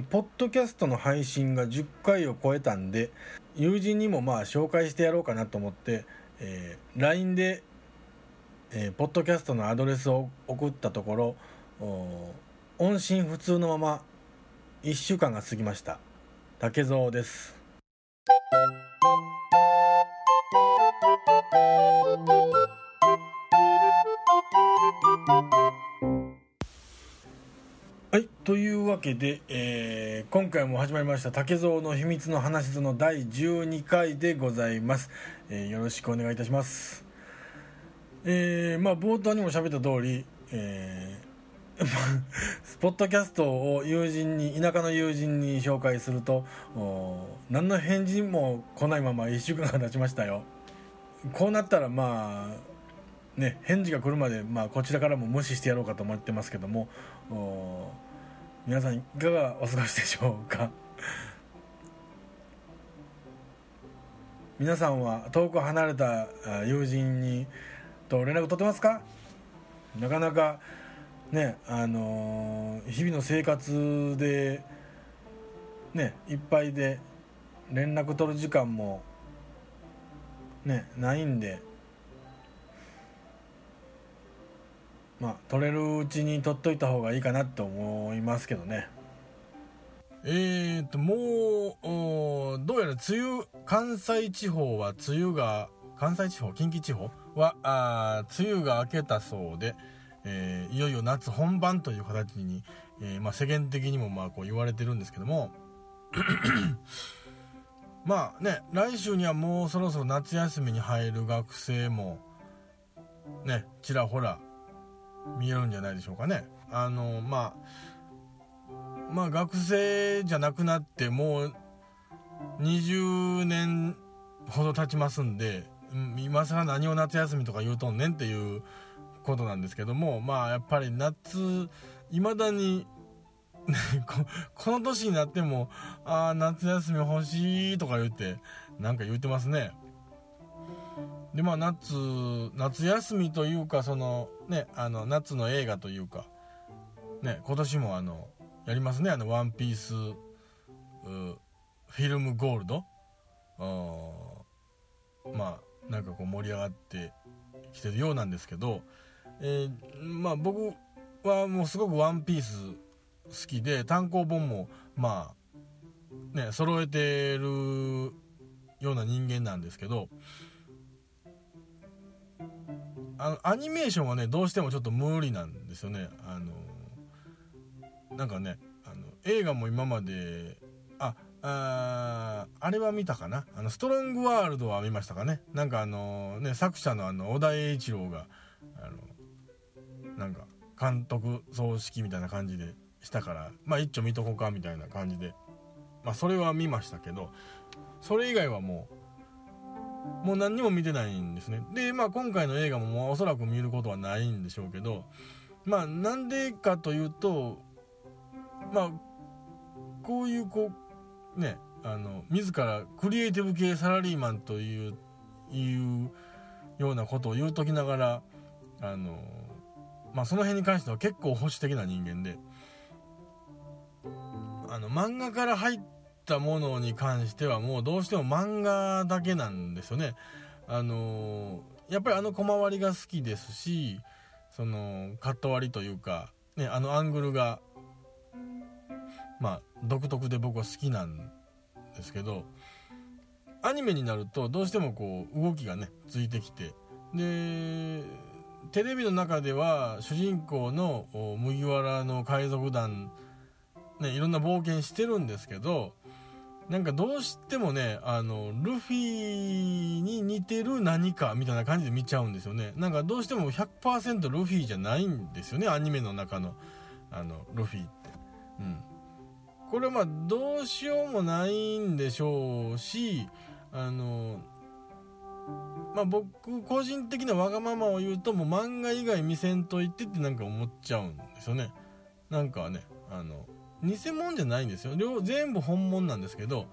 ポッドキャストの配信が10回を超えたんで友人にもまあ紹介してやろうかなと思って、えー、LINE で、えー、ポッドキャストのアドレスを送ったところ音信不通のまま1週間が過ぎました。竹蔵です。わけで、えー、今回も始まりました竹蔵の秘密の話図の第12回でございます、えー、よろしくお願いいたします。えー、まあ冒頭にも喋った通り、えー、ポッドキャストを友人に田舎の友人に紹介すると何の返事も来ないまま1週間が経ちましたよ。こうなったらまあね返事が来るまで、まあ、こちらからも無視してやろうかと思ってますけども皆さんいかがお過ごしでしょうか？皆さんは遠く離れた友人にと連絡取ってますか？なかなかねあのー、日々の生活でねいっぱいで連絡取る時間もねないんで。まあ取れるうちに取っといた方がいいかなと思いますけどね。えーともうどうやら梅雨関西地方は梅雨が関西地方近畿地方はあ梅雨が明けたそうで、えー、いよいよ夏本番という形に、えー、まあ、世間的にもまあこう言われてるんですけども。まあね来週にはもうそろそろ夏休みに入る学生もねちらほら見えるんじゃないでしょうかね。あのまあまあ学生じゃなくなってもう20年ほど経ちますんで今更何を夏休みとか言うとんねんっていうことなんですけどもまあやっぱり夏いまだに この年になってもああ夏休み欲しいとか言ってなんか言ってますねでまあ夏夏休みというかそのねあの夏の映画というかね今年もあのやりますねあの「ワンピースフィルムゴールド。まあなんかこう盛り上がってきてるようなんですけど、えー、まあ僕はもうすごく「ワンピース好きで単行本もまあね揃えてるような人間なんですけどあのアニメーションはねどうしてもちょっと無理なんですよね。あのなんかねあの映画も今まであああれは見たかな？あのストロングワールドは見ましたかね？なんかあのね作者のあの小田栄一郎があのなんか監督葬式みたいな感じでしたからまあ一丁見とこうかみたいな感じでまあそれは見ましたけどそれ以外はもうもう何にも見てないんですね。で、まあ今回の映画ももうおそらく見ることはないんでしょうけど、まあなんでかというと、まあ、こういうこう、ね、あの、自らクリエイティブ系サラリーマンという、いうようなことを言うときながら、あの、まあその辺に関しては結構保守的な人間で、あの、漫画から入っったものに関してはもうどうしても漫画だけなんですよね。あのー、やっぱりあの小回りが好きですし、そのカット割りというか、ね、あのアングルが、まあ独特で僕は好きなんですけど、アニメになるとどうしてもこう動きがね、ついてきて、で、テレビの中では主人公の麦わらの海賊団ね、いろんな冒険してるんですけど、なんかどうしてもね、あの、ルフィに似てる何かみたいな感じで見ちゃうんですよね。なんかどうしても100%ルフィじゃないんですよね、アニメの中の、あの、ルフィって。うん。これまあどうしようもないんでしょうし、あの、まあ僕個人的なわがままを言うともう漫画以外見せんといてってなんか思っちゃうんですよね。なんかね、あの、偽物じゃないんですよ。両全部本物なんですけど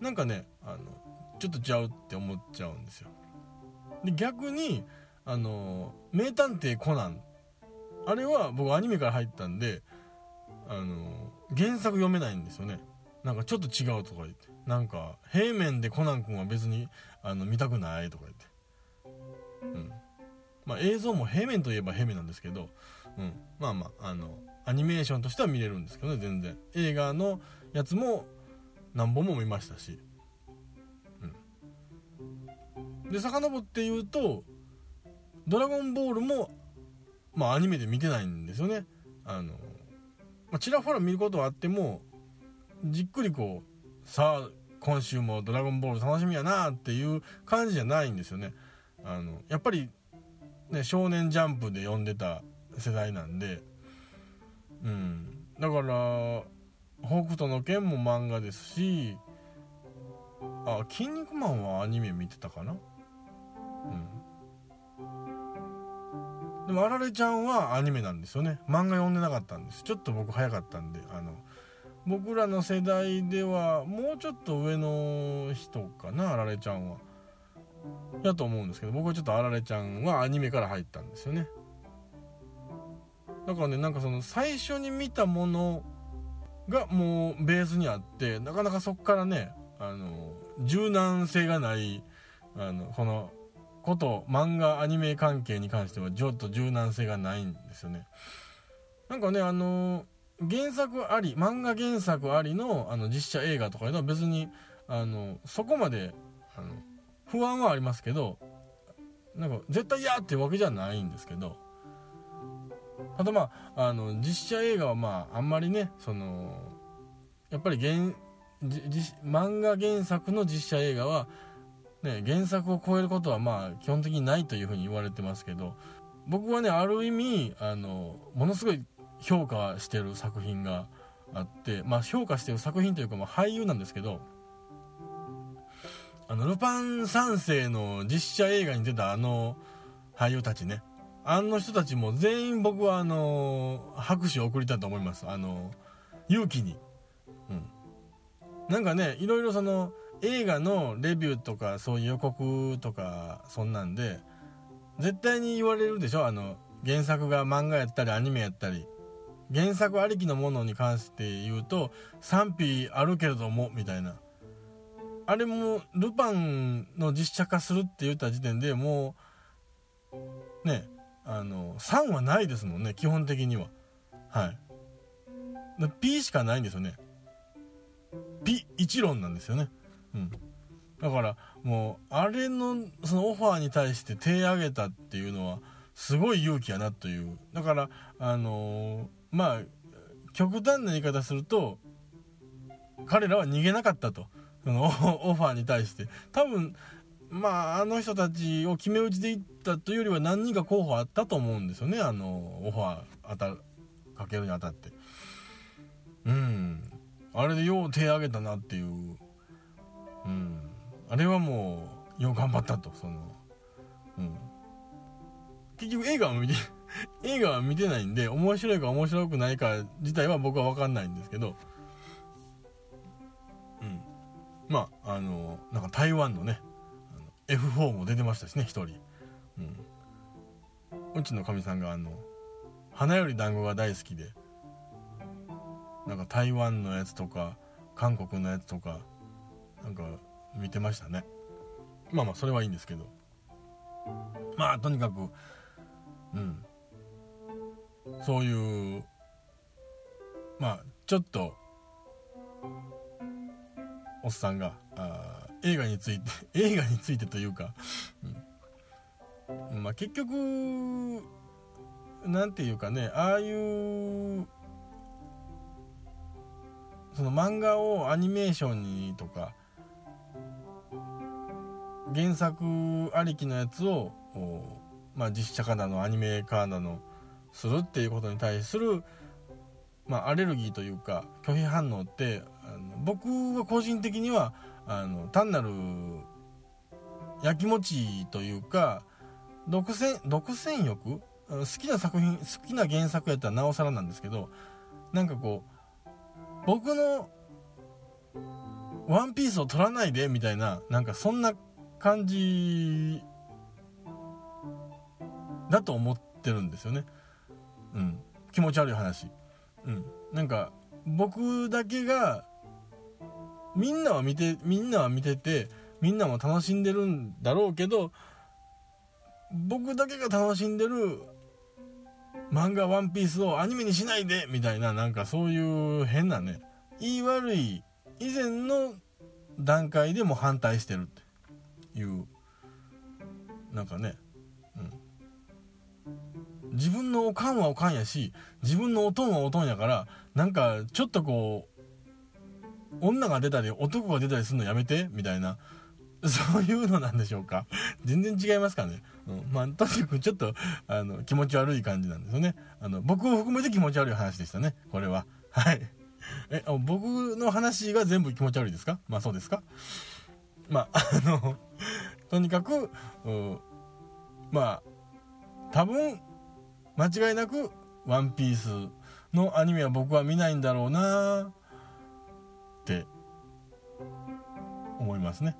なんかねあのちょっとちゃうって思っちゃうんですよ。で逆にあの名探偵コナン。あれは僕アニメから入ったんであの原作読めないんですよね。なんかちょっと違うとか言って。なんか平面でコナン君は別にあの見たくないとか言って。うん。まあ映像も平面といえば平面なんですけど、うん、まあまああのアニメーションとしては見れるんですけどね全然。映画のやつも何本も見ましたし、うん、で遡って言うと「ドラゴンボールも」まあアニメで見てないんですよね。あの、まあ、ちらほら見ることはあってもじっくりこうさあ今週も「ドラゴンボール」楽しみやなっていう感じじゃないんですよね。あのやっぱりね少年ジャンプで読んでた世代なんでうん。だから北斗の拳も漫画ですしあ筋肉マンはアニメ見てたかな？うん。でもあられちゃんはアニメなんですよね。漫画読んでなかったんです。ちょっと僕早かったんであの僕らの世代ではもうちょっと上の人かなあられちゃんは。やと思うんですけど僕はちょっとあられちゃんはアニメから入ったんですよね。だからねなんかその最初に見たものがもうベースにあってなかなかそこからねあの柔軟性がないあのこのこと漫画アニメ関係に関してはちょっと柔軟性がないんですよね。なんかねあの原作あり漫画原作ありのあの実写映画とかいうのは別にあのそこまであの不安はありますけどなんか絶対嫌っていうわけじゃないんですけどあとまああの実写映画はまああんまりねそのやっぱり原漫画原作の実写映画は、ね、原作を超えることはまあ基本的にないというふうに言われてますけど僕はねある意味あのものすごい評価してる作品があってまあ評価してる作品というか、まあ、俳優なんですけどあのルパン三世の実写映画に出たあの俳優たちねあの人たちも全員僕はあの拍手を送りたいと思います。あの勇気に。うん。なんかねいろいろその映画のレビューとかそういう予告とかそんなんで絶対に言われるでしょ？あの原作が漫画やったりアニメやったり。原作ありきのものに関して言うと賛否あるけれどもみたいな。あれもルパンの実写化するって言った時点でもうねあの3はないですもんね基本的には。はい。P しかないんですよね。P 一論なんですよね。うん。だからもうあれのそのオファーに対して手挙げたっていうのはすごい勇気やなという。だからあのー、まあ極端な言い方すると彼らは逃げなかったと。そのオファーに対して。多分まああの人たちを決め打ちでいったというよりは何人か候補あったと思うんですよね。あのオファー当たかけるにあたって。うん。あれでよう手挙げたなっていう。うん。あれはもうよう頑張ったとその。うん。結局映画は見て 映画は見てないんで面白いか面白くないか自体は僕は分かんないんですけど。うん。まああのなんか台湾のね F4 も出てましたしね1人、うん、うちのかみさんがあの花より団子が大好きでなんか台湾のやつとか韓国のやつとかなんか見てましたね。まあまあそれはいいんですけど。まあとにかくうん。そういうまあちょっとおっさんがあ映画について 映画についてというか、うん、まあ結局何て言うかねああいうその漫画をアニメーションにとか原作ありきのやつを、まあ、実写化なのアニメ化なのするっていうことに対する、まあ、アレルギーというか拒否反応ってあの僕は個人的にはあの単なるやきもちというか独占独占欲？好きな作品好きな原作やったらなおさらなんですけどなんかこう僕のワンピースを取らないでみたいななんかそんな感じだと思ってるんですよね。うん。気持ち悪い話。うん。なんか僕だけがみんなは見てみんなは見ててみんなも楽しんでるんだろうけど僕だけが楽しんでる漫画「ワンピースをアニメにしないでみたいななんかそういう変なね言い悪い以前の段階でも反対してるっていうなんかね、うん、自分のおかんはおかんやし自分のおとんはおとんやからなんかちょっとこう女が出たり男が出たりするのやめて？みたいな。そういうのなんでしょうか？全然違いますかね、うん、まあとにかくちょっとあの気持ち悪い感じなんですよね。あの僕を含めて気持ち悪い話でしたね。これは。はい。え僕の話が全部気持ち悪いですか？まあそうですか？まあ あのとにかくまあ多分間違いなく「ワンピースのアニメは僕は見ないんだろうな。って思いますね。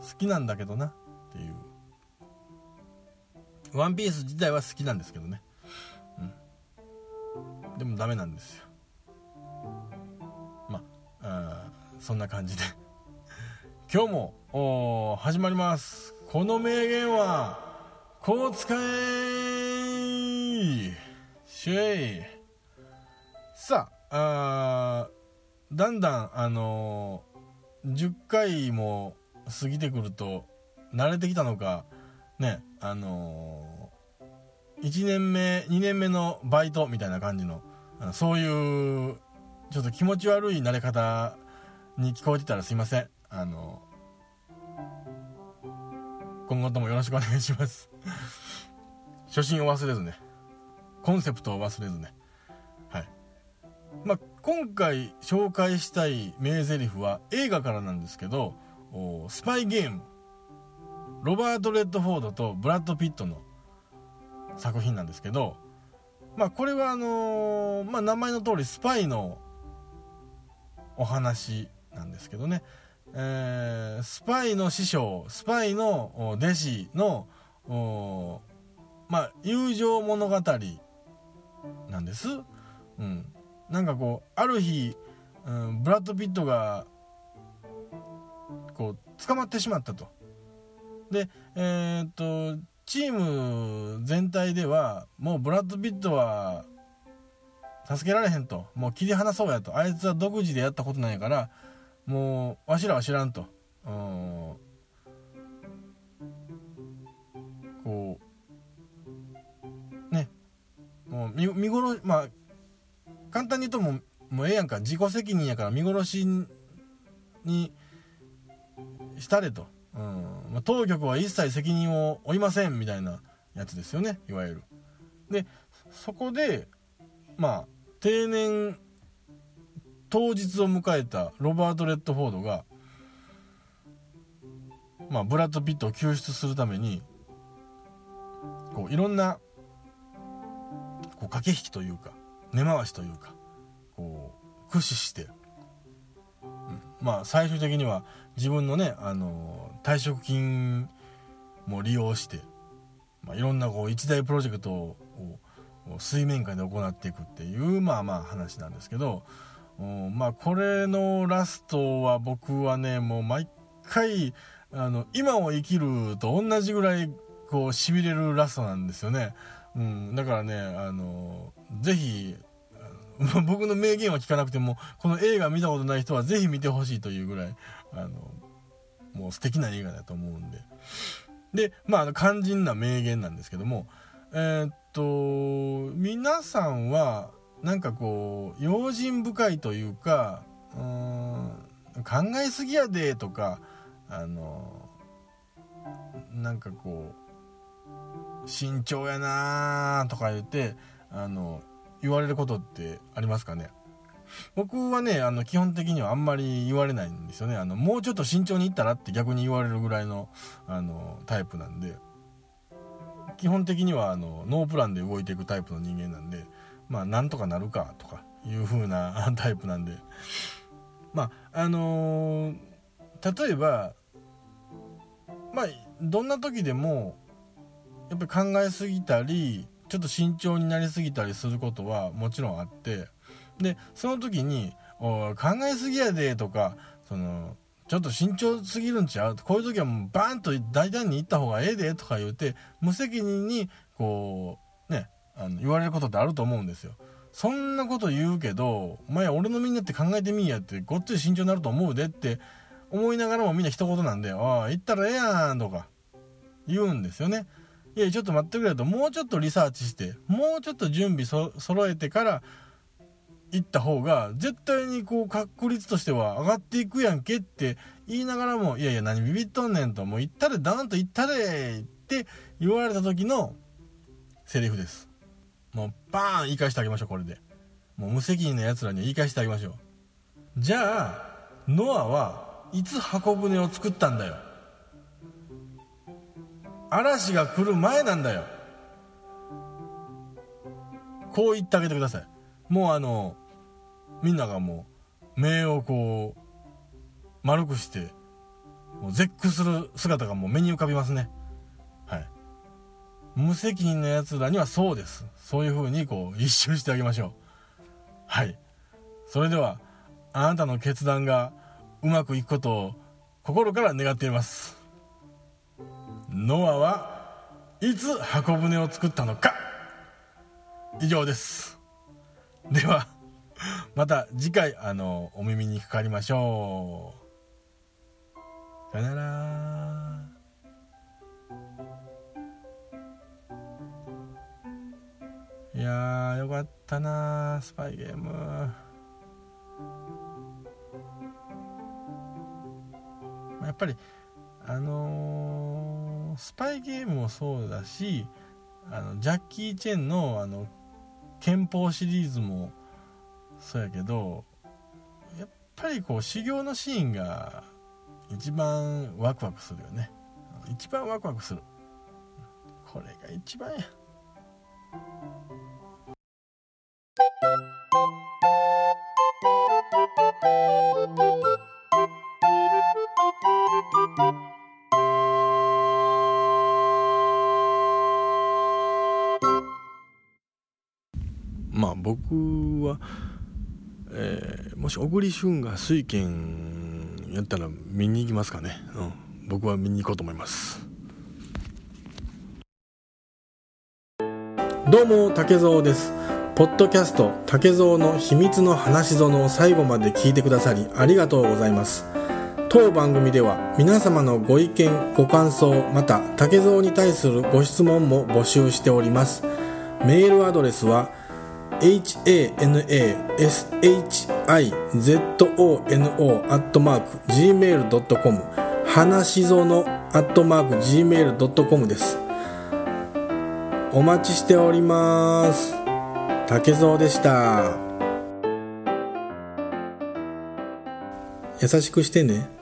好きなんだけどなっていう。ワンピース自体は好きなんですけどね。うん。でもダメなんですよ。まあそんな感じで。今日も始まります。この名言はこう使えシェイさあだんだんあのー、10回も過ぎてくると慣れてきたのかねあのー、1年目2年目のバイトみたいな感じのそういうちょっと気持ち悪い慣れ方に聞こえてたらすいません。あの今後ともよろしくお願いします。初心を忘れずね。コンセプトを忘れずね。はい。まあ今回紹介したい名台詞は映画からなんですけどスパイゲーム。ロバート・レッドフォードとブラッド・ピットの作品なんですけどまあこれはあのー、まあ名前の通りスパイのお話なんですけどね、えー、スパイの師匠スパイの弟子のまあ友情物語なんです、うん、なんかこうある日、うん、ブラッド・ピットがこう捕まってしまったと。でえー、っとチーム全体ではもうブラッド・ピットは助けられへんと。もう切り離そうやと。あいつは独自でやったことなんやからもうわしらは知らんと。うんこうね。もう見見殺まあ簡単に言うともうもうええやんか。自己責任やから見殺しにしたれと、うん。まあ、当局は一切責任を負いませんみたいなやつですよね。いわゆる。でそこでまあ定年当日を迎えたロバート・レッドフォードが、まあ、ブラッド・ピットを救出するためにこういろんなこう駆け引きというか根回しというかこう駆使して、うん、まあ最終的には自分のね、あの退職金も利用して、まあ、いろんなこう一大プロジェクトを水面下で行っていくっていうまあまあ話なんですけどまあこれのラストは僕はねもう毎回あの今を生きると同じぐらいこうしびれるラストなんですよね、うん、だからねあのぜひ 僕の名言は聞かなくてもこの映画見たことない人はぜひ見てほしいというぐらいあのもう素敵な映画だと思うんで。でまああの肝心な名言なんですけどもえー、っと皆さんはなんかこう用心深いというかうん考えすぎやでとかあのなんかこう慎重やなとか言ってあの言われることってありますかね？僕はねあの基本的にはあんまり言われないんですよね。あのもうちょっと慎重にいったらって逆に言われるぐらいのあのタイプなんで。基本的にはあのノープランで動いていくタイプの人間なんでまあなんとかなるかとかいう風な タイプなんで。まああのー、例えばまあどんな時でもやっぱり考えすぎたりちょっと慎重になりすぎたりすることはもちろんあってでその時に「考えすぎやで」とかそのちょっと慎重すぎるんちゃう？こういう時はもうバーンと大胆に言った方がええでとか言うて無責任にこうねあの言われることってあると思うんですよ。そんなこと言うけどお前俺の身になって考えてみいやってごっつい慎重になると思うでって思いながらもみんな一言なんで「ああ言ったらええやん」とか言うんですよね。いやちょっと待ってくれと。もうちょっとリサーチして。もうちょっと準備そ揃えてから行った方が絶対にこう確率としては上がっていくやんけって言いながらもいやいや何ビビっとんねんと。もう行ったれダーンと行ったれって言われた時のセリフです。もうバーン言い返してあげましょうこれで。もう無責任な奴らには言い返してあげましょう。じゃあノアはいつ箱舟を作ったんだよ。嵐が来る前なんだよ。こう言ってあげてください。もうあのみんながもう目をこう丸くしてもう絶句する姿がもう目に浮かびますね。はい。無責任なやつらにはそうです。そういう風にこう一周してあげましょう。はい。それではあなたの決断がうまくいくことを心から願っています。ノアはいつ箱舟を作ったのか。以上です。ではまた次回あのお耳にかかりましょう。さよなら。いやよかったなスパイゲーム。やっぱりあのー、スパイゲームもそうだしあのジャッキー・チェンのあの憲法シリーズもそうやけどやっぱりこう修行のシーンが一番ワクワクするよね。一番ワクワクする。これが一番や。僕は、えー、もし小栗旬が水拳やったら見に行きますかね、うん、僕は見に行こうと思います。どうも竹蔵です。ポッドキャスト竹蔵の秘密の話園を最後まで聞いてくださりありがとうございます。当番組では皆様のご意見ご感想また竹蔵に対するご質問も募集しております。メールアドレスは hanashizono.gmail.com 花しぞの .gmail.com ですお待ちしております竹蔵でした優しくしてね